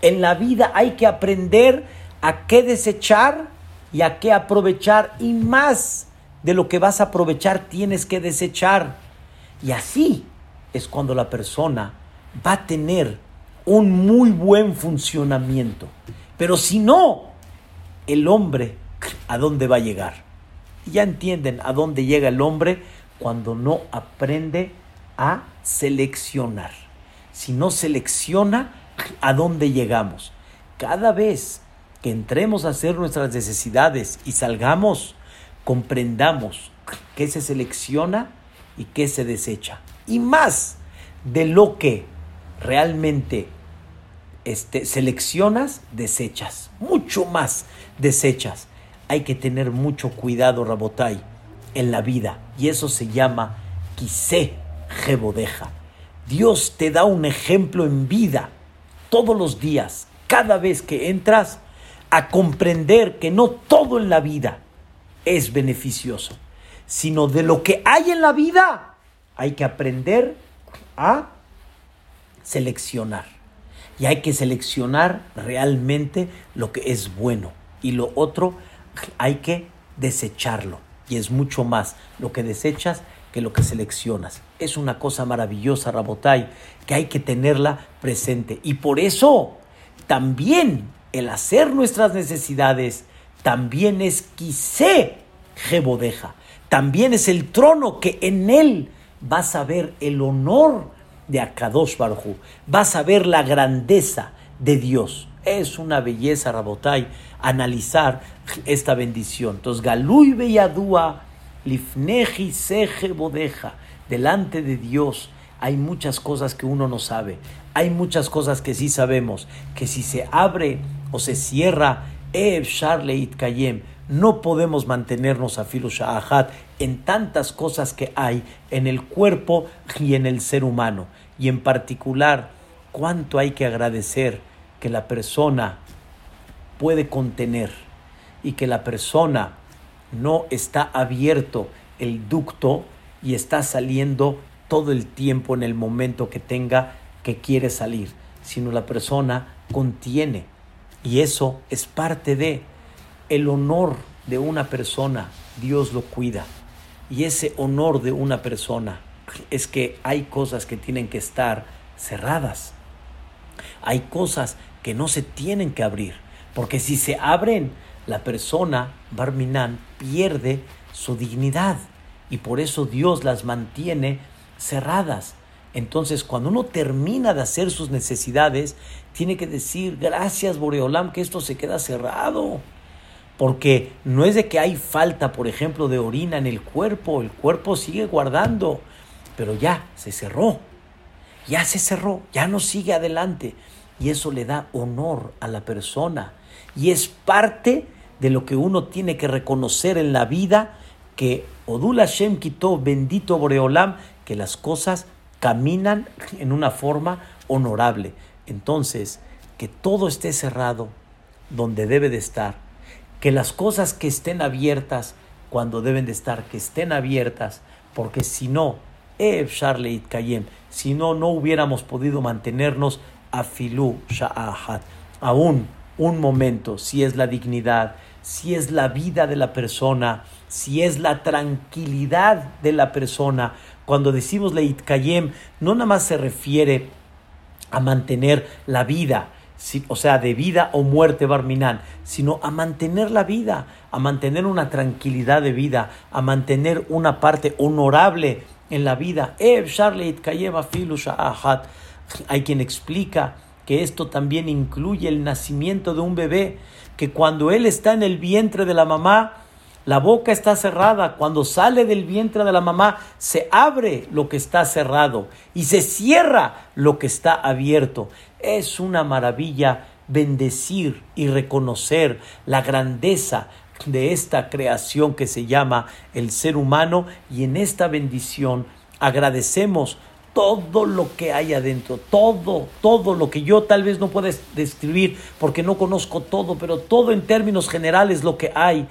En la vida hay que aprender a qué desechar y a qué aprovechar. Y más de lo que vas a aprovechar tienes que desechar. Y así es cuando la persona va a tener un muy buen funcionamiento. Pero si no, el hombre, ¿a dónde va a llegar? Ya entienden a dónde llega el hombre cuando no aprende a seleccionar. Si no selecciona, a dónde llegamos. Cada vez que entremos a hacer nuestras necesidades y salgamos, comprendamos qué se selecciona y qué se desecha. Y más de lo que realmente este, seleccionas, desechas. Mucho más desechas. Hay que tener mucho cuidado, Rabotai, en la vida. Y eso se llama quise jebodeja. Dios te da un ejemplo en vida todos los días, cada vez que entras, a comprender que no todo en la vida es beneficioso, sino de lo que hay en la vida hay que aprender a seleccionar. Y hay que seleccionar realmente lo que es bueno. Y lo otro hay que desecharlo. Y es mucho más lo que desechas que lo que seleccionas. Es una cosa maravillosa, Rabotai, que hay que tenerla presente. Y por eso también el hacer nuestras necesidades también es quise jebodeja. También es el trono que en él vas a ver el honor de Akadosh Baruj Vas a ver la grandeza de Dios. Es una belleza, Rabotai, analizar esta bendición. Entonces, Galui Beyadúa Lifneji seje bodeja. Delante de Dios hay muchas cosas que uno no sabe. Hay muchas cosas que sí sabemos. Que si se abre o se cierra, Ev Sharleit Kayem, no podemos mantenernos a filo en tantas cosas que hay en el cuerpo y en el ser humano. Y en particular, cuánto hay que agradecer que la persona puede contener y que la persona no está abierto el ducto y está saliendo todo el tiempo en el momento que tenga que quiere salir, sino la persona contiene. Y eso es parte de el honor de una persona Dios lo cuida. Y ese honor de una persona es que hay cosas que tienen que estar cerradas. Hay cosas que no se tienen que abrir. Porque si se abren, la persona, Barminan, pierde su dignidad. Y por eso Dios las mantiene cerradas. Entonces, cuando uno termina de hacer sus necesidades, tiene que decir, gracias Boreolam, que esto se queda cerrado. Porque no es de que hay falta, por ejemplo, de orina en el cuerpo, el cuerpo sigue guardando, pero ya se cerró, ya se cerró, ya no sigue adelante. Y eso le da honor a la persona. Y es parte de lo que uno tiene que reconocer en la vida, que Odul Hashem quitó, bendito Boreolam, que las cosas caminan en una forma honorable. Entonces, que todo esté cerrado donde debe de estar, que las cosas que estén abiertas cuando deben de estar, que estén abiertas, porque si no, Kayem, si no, no hubiéramos podido mantenernos a Filú Sha'ahat, aún un momento, si es la dignidad, si es la vida de la persona, si es la tranquilidad de la persona, cuando decimos Leit Kayem, no nada más se refiere a mantener la vida, o sea, de vida o muerte barminal, sino a mantener la vida, a mantener una tranquilidad de vida, a mantener una parte honorable en la vida. Hay quien explica que esto también incluye el nacimiento de un bebé, que cuando él está en el vientre de la mamá, la boca está cerrada. Cuando sale del vientre de la mamá, se abre lo que está cerrado y se cierra lo que está abierto. Es una maravilla bendecir y reconocer la grandeza de esta creación que se llama el ser humano y en esta bendición agradecemos todo lo que hay adentro, todo, todo lo que yo tal vez no pueda describir porque no conozco todo, pero todo en términos generales lo que hay.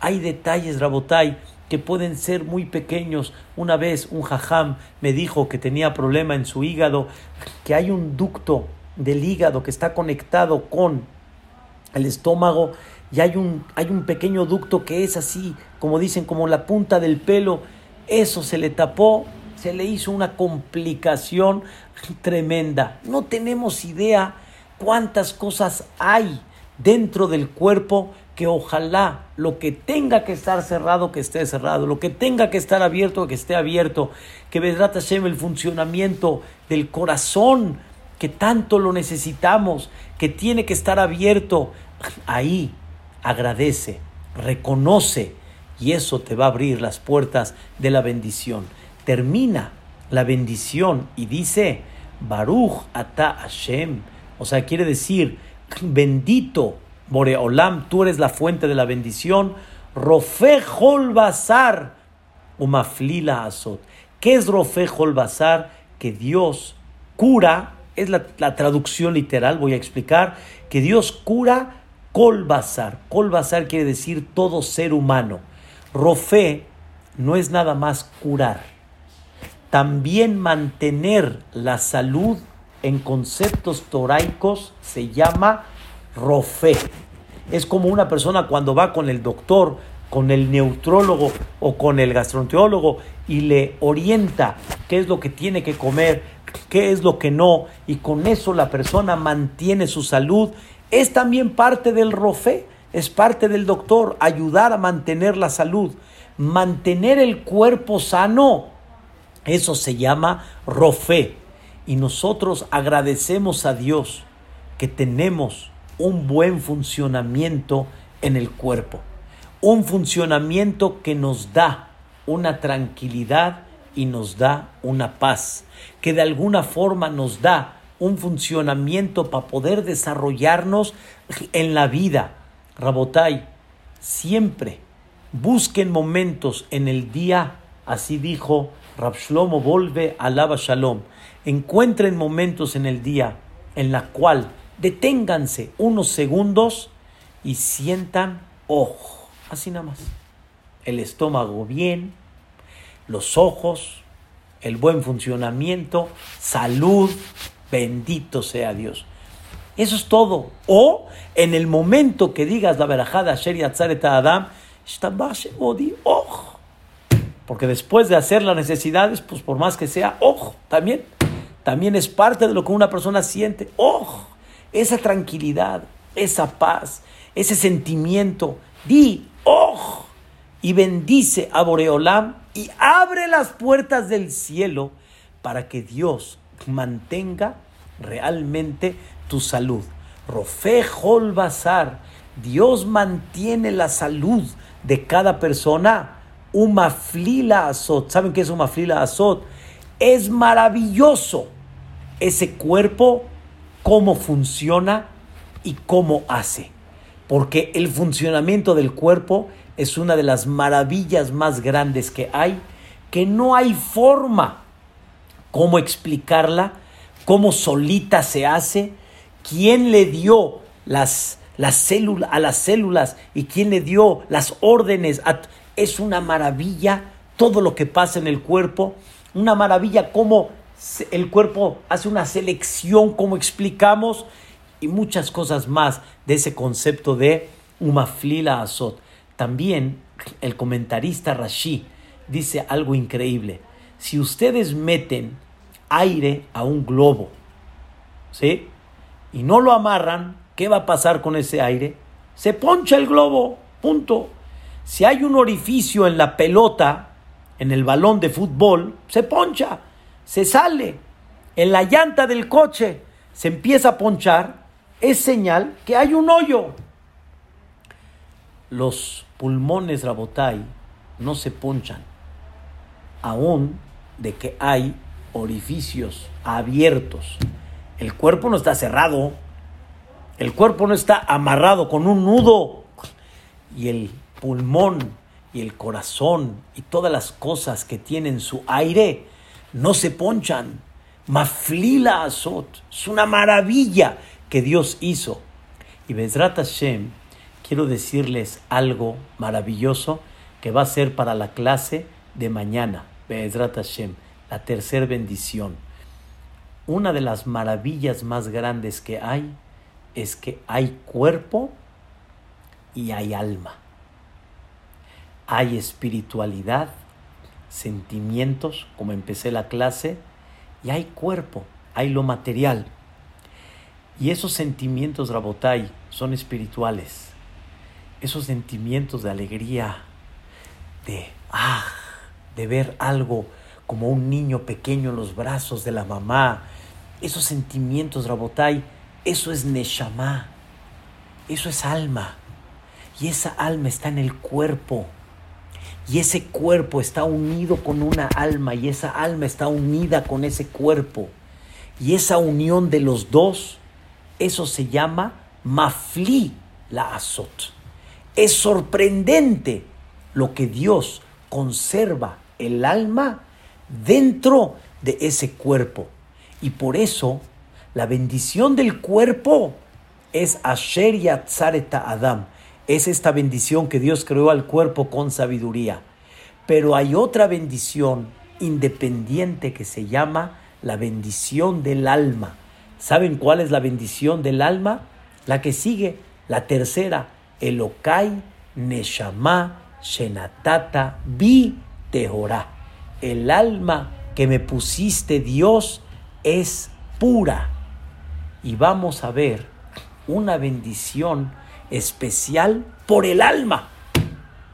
Hay detalles, Rabotai, que pueden ser muy pequeños. Una vez un jajam me dijo que tenía problema en su hígado, que hay un ducto del hígado que está conectado con el estómago y hay un, hay un pequeño ducto que es así, como dicen, como la punta del pelo. Eso se le tapó se le hizo una complicación tremenda. No tenemos idea cuántas cosas hay dentro del cuerpo que ojalá lo que tenga que estar cerrado, que esté cerrado, lo que tenga que estar abierto, que esté abierto, que Vedrat Hashem, el funcionamiento del corazón, que tanto lo necesitamos, que tiene que estar abierto, ahí agradece, reconoce, y eso te va a abrir las puertas de la bendición termina la bendición y dice, Baruch ata Hashem, o sea, quiere decir, bendito Boreolam, tú eres la fuente de la bendición, Rofe Basar, Umaflila Azot. ¿Qué es Rofe Basar? Que Dios cura, es la, traducción literal, voy a explicar, que Dios cura. Kol Basar quiere decir todo ser humano. Rofe no es nada más curar también mantener la salud en conceptos toraicos se llama rofe. Es como una persona cuando va con el doctor, con el neutrólogo o con el gastroenterólogo y le orienta qué es lo que tiene que comer, qué es lo que no, y con eso la persona mantiene su salud. Es también parte del rofe, es parte del doctor, ayudar a mantener la salud, mantener el cuerpo sano eso se llama rofe. Y nosotros agradecemos a Dios que tenemos un buen funcionamiento en el cuerpo. Un funcionamiento que nos da una tranquilidad y nos da una paz. Que de alguna forma nos da un funcionamiento para poder desarrollarnos en la vida. Rabotai, siempre busquen momentos en el día, así dijo Rabshlomo volve alaba shalom. Encuentren momentos en el día en la cual deténganse unos segundos y sientan, ojo, así nada más. El estómago bien, los ojos, el buen funcionamiento, salud, bendito sea Dios. Eso es todo. O en el momento que digas la verajada Asher Adam, Porque después de hacer las necesidades, pues por más que sea, ojo, también, también es parte de lo que una persona siente. Ojo, esa tranquilidad, esa paz, ese sentimiento. Di, ojo, y bendice a Boreolam y abre las puertas del cielo para que Dios mantenga realmente tu salud. Rofejol Bazar, Dios mantiene la salud de cada persona. Umaflila Azot, ¿saben qué es Umaflila Azot? Es maravilloso ese cuerpo, cómo funciona y cómo hace. Porque el funcionamiento del cuerpo es una de las maravillas más grandes que hay, que no hay forma cómo explicarla, cómo solita se hace, quién le dio las, las a las células y quién le dio las órdenes. Es una maravilla todo lo que pasa en el cuerpo, una maravilla cómo el cuerpo hace una selección, como explicamos, y muchas cosas más de ese concepto de umaflila azot. También el comentarista Rashi dice algo increíble. Si ustedes meten aire a un globo, ¿sí? Y no lo amarran, ¿qué va a pasar con ese aire? Se poncha el globo, punto. Si hay un orificio en la pelota, en el balón de fútbol, se poncha, se sale. En la llanta del coche se empieza a ponchar, es señal que hay un hoyo. Los pulmones Rabotai no se ponchan, aún de que hay orificios abiertos. El cuerpo no está cerrado, el cuerpo no está amarrado con un nudo. Y el pulmón y el corazón y todas las cosas que tienen su aire no se ponchan. Maflila Azot. Es una maravilla que Dios hizo. Y Bezrat Hashem, quiero decirles algo maravilloso que va a ser para la clase de mañana. Bezrat Hashem la tercera bendición. Una de las maravillas más grandes que hay es que hay cuerpo y hay alma. Hay espiritualidad, sentimientos, como empecé la clase, y hay cuerpo, hay lo material. Y esos sentimientos, Rabotai, son espirituales. Esos sentimientos de alegría, de, ah, de ver algo como un niño pequeño en los brazos de la mamá. Esos sentimientos, Rabotai, eso es Neshama, eso es alma. Y esa alma está en el cuerpo. Y ese cuerpo está unido con una alma y esa alma está unida con ese cuerpo. Y esa unión de los dos, eso se llama mafli la azot. Es sorprendente lo que Dios conserva el alma dentro de ese cuerpo. Y por eso la bendición del cuerpo es Asher Yatzareta Adam. Es esta bendición que Dios creó al cuerpo con sabiduría. Pero hay otra bendición independiente que se llama la bendición del alma. ¿Saben cuál es la bendición del alma? La que sigue, la tercera, Elokai Neshama Shenatata Bi Tehorah el alma que me pusiste Dios es pura. Y vamos a ver una bendición especial por el alma.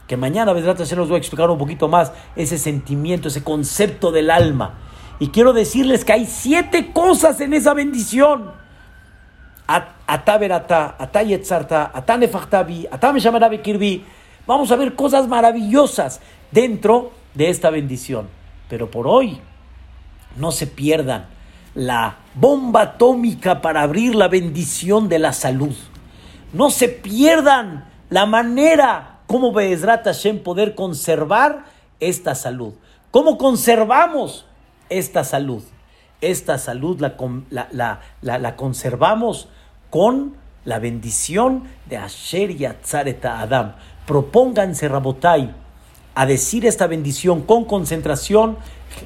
Que mañana, verdad, se los voy a explicar un poquito más ese sentimiento, ese concepto del alma. Y quiero decirles que hay siete cosas en esa bendición. Atayetzarta. Vamos a ver cosas maravillosas dentro de esta bendición. Pero por hoy, no se pierdan la bomba atómica para abrir la bendición de la salud. No se pierdan la manera como Be'ezrat Hashem poder conservar esta salud. ¿Cómo conservamos esta salud? Esta salud la, la, conservamos con la bendición de Asher Yatzareta Adam. Propónganse, Rabotai, a decir esta bendición con concentración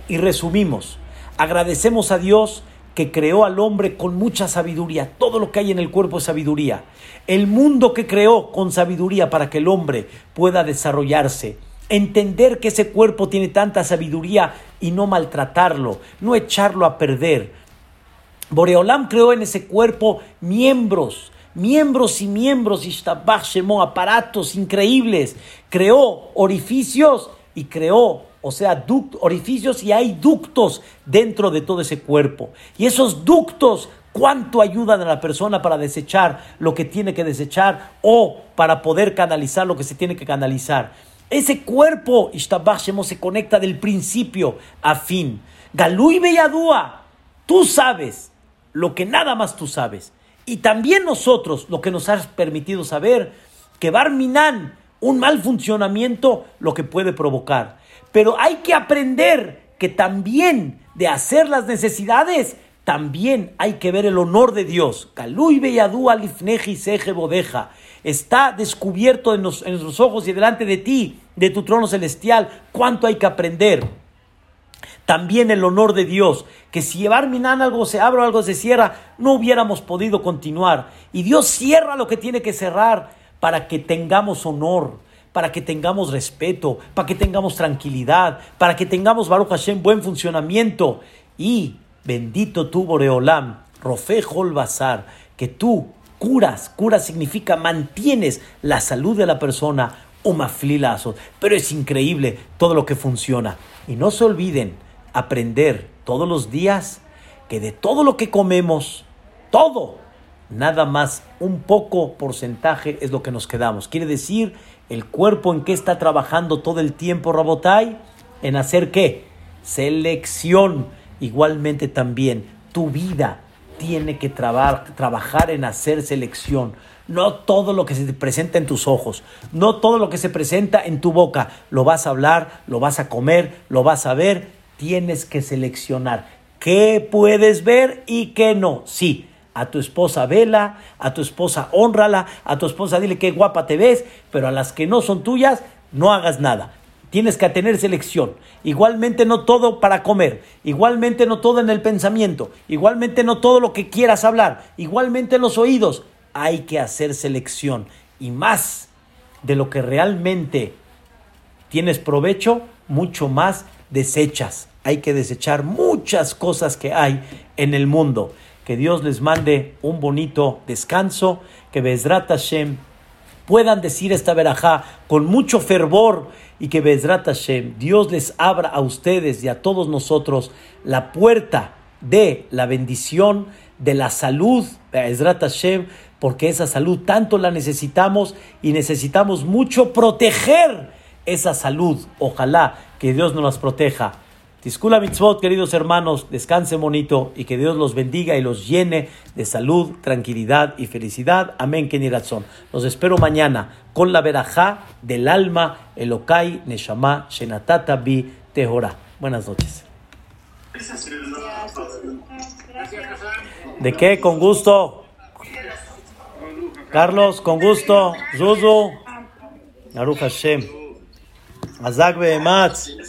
y resumimos. Agradecemos a Dios que creó al hombre con mucha sabiduría. Todo lo que hay en el cuerpo es sabiduría. El mundo que creó con sabiduría para que el hombre pueda desarrollarse. Entender que ese cuerpo tiene tanta sabiduría y no maltratarlo, no echarlo a perder. Boreolam creó en ese cuerpo miembros, miembros y miembros, y aparatos increíbles. Creó orificios y creó o sea, orificios y hay ductos dentro de todo ese cuerpo. Y esos ductos, ¿cuánto ayudan a la persona para desechar lo que tiene que desechar o para poder canalizar lo que se tiene que canalizar? Ese cuerpo, Ishtabashemo, se conecta del principio a fin. Galú y Belladúa, tú sabes lo que nada más tú sabes. Y también nosotros, lo que nos has permitido saber, que Barminan, un mal funcionamiento, lo que puede provocar. Pero hay que aprender que también de hacer las necesidades, también hay que ver el honor de Dios. Está descubierto en, los, en nuestros ojos y delante de ti, de tu trono celestial, cuánto hay que aprender. También el honor de Dios, que si llevar Minan algo se abre o algo se cierra, no hubiéramos podido continuar. Y Dios cierra lo que tiene que cerrar para que tengamos honor para que tengamos respeto, para que tengamos tranquilidad, para que tengamos Baruch Hashem buen funcionamiento. Y bendito tú, Boreolam, Rofejol Bazar, que tú curas, curas significa mantienes la salud de la persona, umaflilazos. Pero es increíble todo lo que funciona. Y no se olviden aprender todos los días que de todo lo que comemos, todo, nada más un poco porcentaje es lo que nos quedamos. Quiere decir el cuerpo en qué está trabajando todo el tiempo, Rabotai, en hacer qué? Selección. Igualmente también tu vida tiene que trabajar en hacer selección. No todo lo que se presenta en tus ojos, no todo lo que se presenta en tu boca, lo vas a hablar, lo vas a comer, lo vas a ver. Tienes que seleccionar qué puedes ver y qué no. Sí, a tu esposa vela, a tu esposa honrala, a tu esposa dile qué guapa te ves, pero a las que no son tuyas, no hagas nada. Tienes que tener selección. Igualmente no todo para comer, igualmente no todo en el pensamiento, igualmente no todo lo que quieras hablar, igualmente en los oídos. Hay que hacer selección. Y más de lo que realmente tienes provecho, mucho más desechas. Hay que desechar muchas cosas que hay en el mundo que Dios les mande un bonito descanso, que Bezrat Hashem puedan decir esta verajá con mucho fervor y que Bezrat Hashem, Dios les abra a ustedes y a todos nosotros la puerta de la bendición, de la salud, Bezrat Hashem, porque esa salud tanto la necesitamos y necesitamos mucho proteger esa salud. Ojalá que Dios nos las proteja. Tiskula mitzvot, queridos hermanos, descansen bonito y que Dios los bendiga y los llene de salud, tranquilidad y felicidad. Amén, Kenirazón. Los espero mañana con la verajá del alma, Elokai, Neshama, Shenatata, Bi, Tehora. Buenas noches. ¿De qué? Con gusto. Carlos, con gusto. Zuzu. Aruch Hashem. Azak Behematz.